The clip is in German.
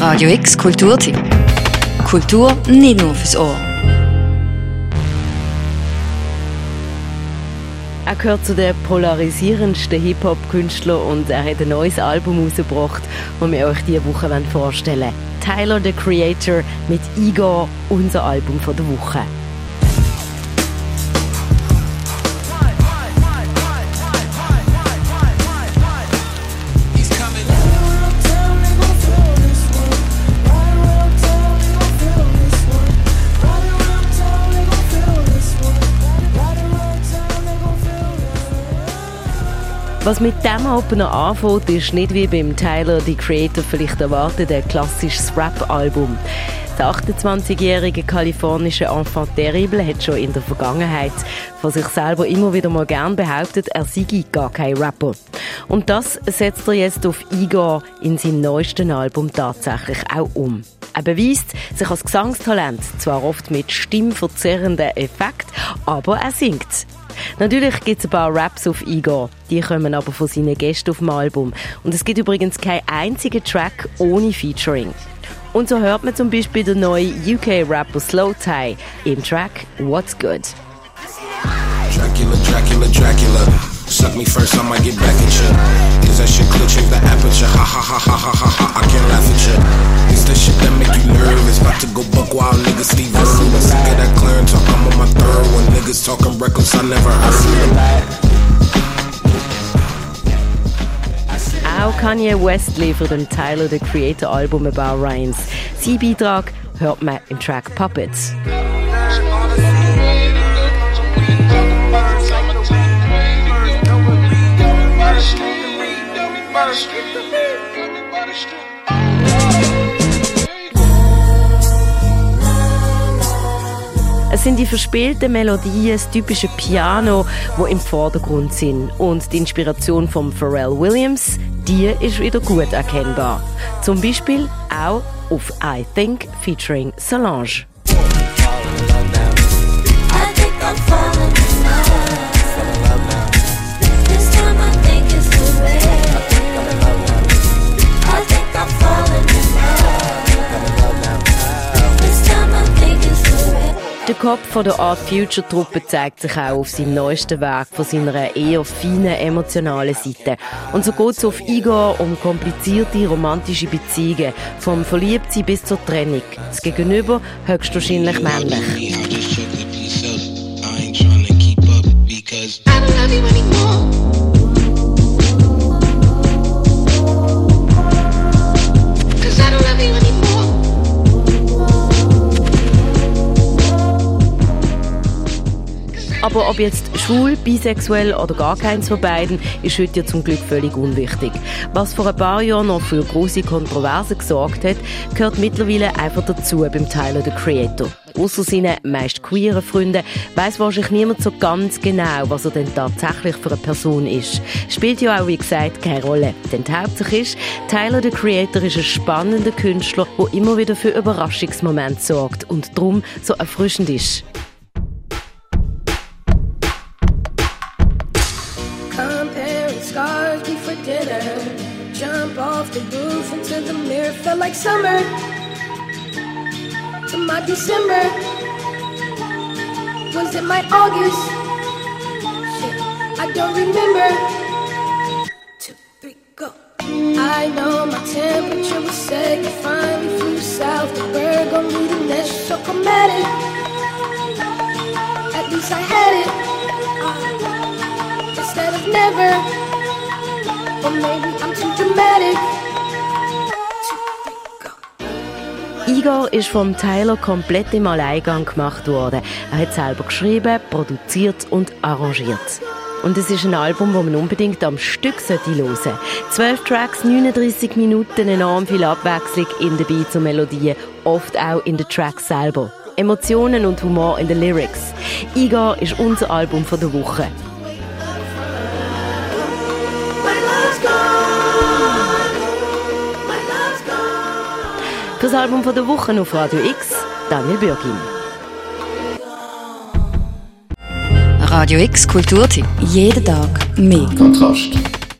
Radio X Kulturtipp. Kultur nicht nur fürs Ohr. Er gehört zu den polarisierendsten Hip-Hop-Künstlern und er hat ein neues Album rausgebracht, das wir euch diese Woche vorstellen wollen. Tyler, the Creator, mit Igor, unser Album der Woche. Was mit dem Opener anfängt, ist nicht wie beim Tyler, die Creator vielleicht erwartet, ein klassisches Rap-Album. Der 28-jährige kalifornische Enfant terrible hat schon in der Vergangenheit von sich selber immer wieder mal gern behauptet, er sei gar kein Rapper. Und das setzt er jetzt auf Igor in seinem neuesten Album tatsächlich auch um. Er beweist sich als Gesangstalent, zwar oft mit stimmverzerrenden Effekt, aber er singt. Natürlich gibt es ein paar Raps auf Igor, die kommen aber von seinen Gästen auf dem Album. Und es gibt übrigens keinen einzigen Track ohne Featuring. Und so hört man zum Beispiel den neuen UK-Rapper Slow Tie im Track What's Good. Dracula, Dracula, Dracula. Suck me first, I might get back at you. Is that shit clear? Change the aperture. Ha ha ha ha ha ha ha. I can't laugh at you. Is that shit that make you nervous? About to go buck wild, nigga Steve Reckless, I never heard. Auch Kanye West liefert ein Tyler the Creator Album About Rhymes. Sein Beitrag hört man im Track Puppets. Es sind die verspielten Melodien, das typische Piano, wo im Vordergrund sind. Und die Inspiration von Pharrell Williams, die ist wieder gut erkennbar. Zum Beispiel auch auf I Think featuring Solange. Der Kopf von der Art Future Truppe zeigt sich auch auf seinem neuesten Werk von seiner eher feinen emotionalen Seite. Und so geht es auf Igor um komplizierte romantische Beziehungen, vom Verliebtsein bis zur Trennung. Das Gegenüber höchstwahrscheinlich männlich. Aber ob jetzt schwul, bisexuell oder gar keins von beiden, ist heute ja zum Glück völlig unwichtig. Was vor ein paar Jahren noch für große Kontroversen gesorgt hat, gehört mittlerweile einfach dazu beim Tyler the Creator. Außer seinen meist queeren Freunden weiß wahrscheinlich niemand so ganz genau, was er denn tatsächlich für eine Person ist. Spielt ja auch, wie gesagt, keine Rolle. Denn die Hauptsache ist, Tyler the Creator ist ein spannender Künstler, der immer wieder für Überraschungsmomente sorgt und darum so erfrischend ist. Jump off the roof into the mirror, felt like summer. To my December, was it my August? Shit, I don't remember. Two, three, go. I know my temperature was set. You finally flew south. The bird gon' leave the nest. So chromatic. At it. At least I had it. Uh, instead of never. Igor ist vom Tyler komplett im Alleingang gemacht worden. Er hat selber geschrieben, produziert und arrangiert. Und es ist ein Album, das man unbedingt am Stück hören sollte. Zwölf Tracks, 39 Minuten, enorm viel Abwechslung in den Beats und Melodien, oft auch in den Tracks selber. Emotionen und Humor in den Lyrics. Igor ist unser Album der Woche. Das Album von der Woche auf Radio X, Daniel Bürgin. Radio X Kulturtipp. Jeden Tag mehr. Kontrast.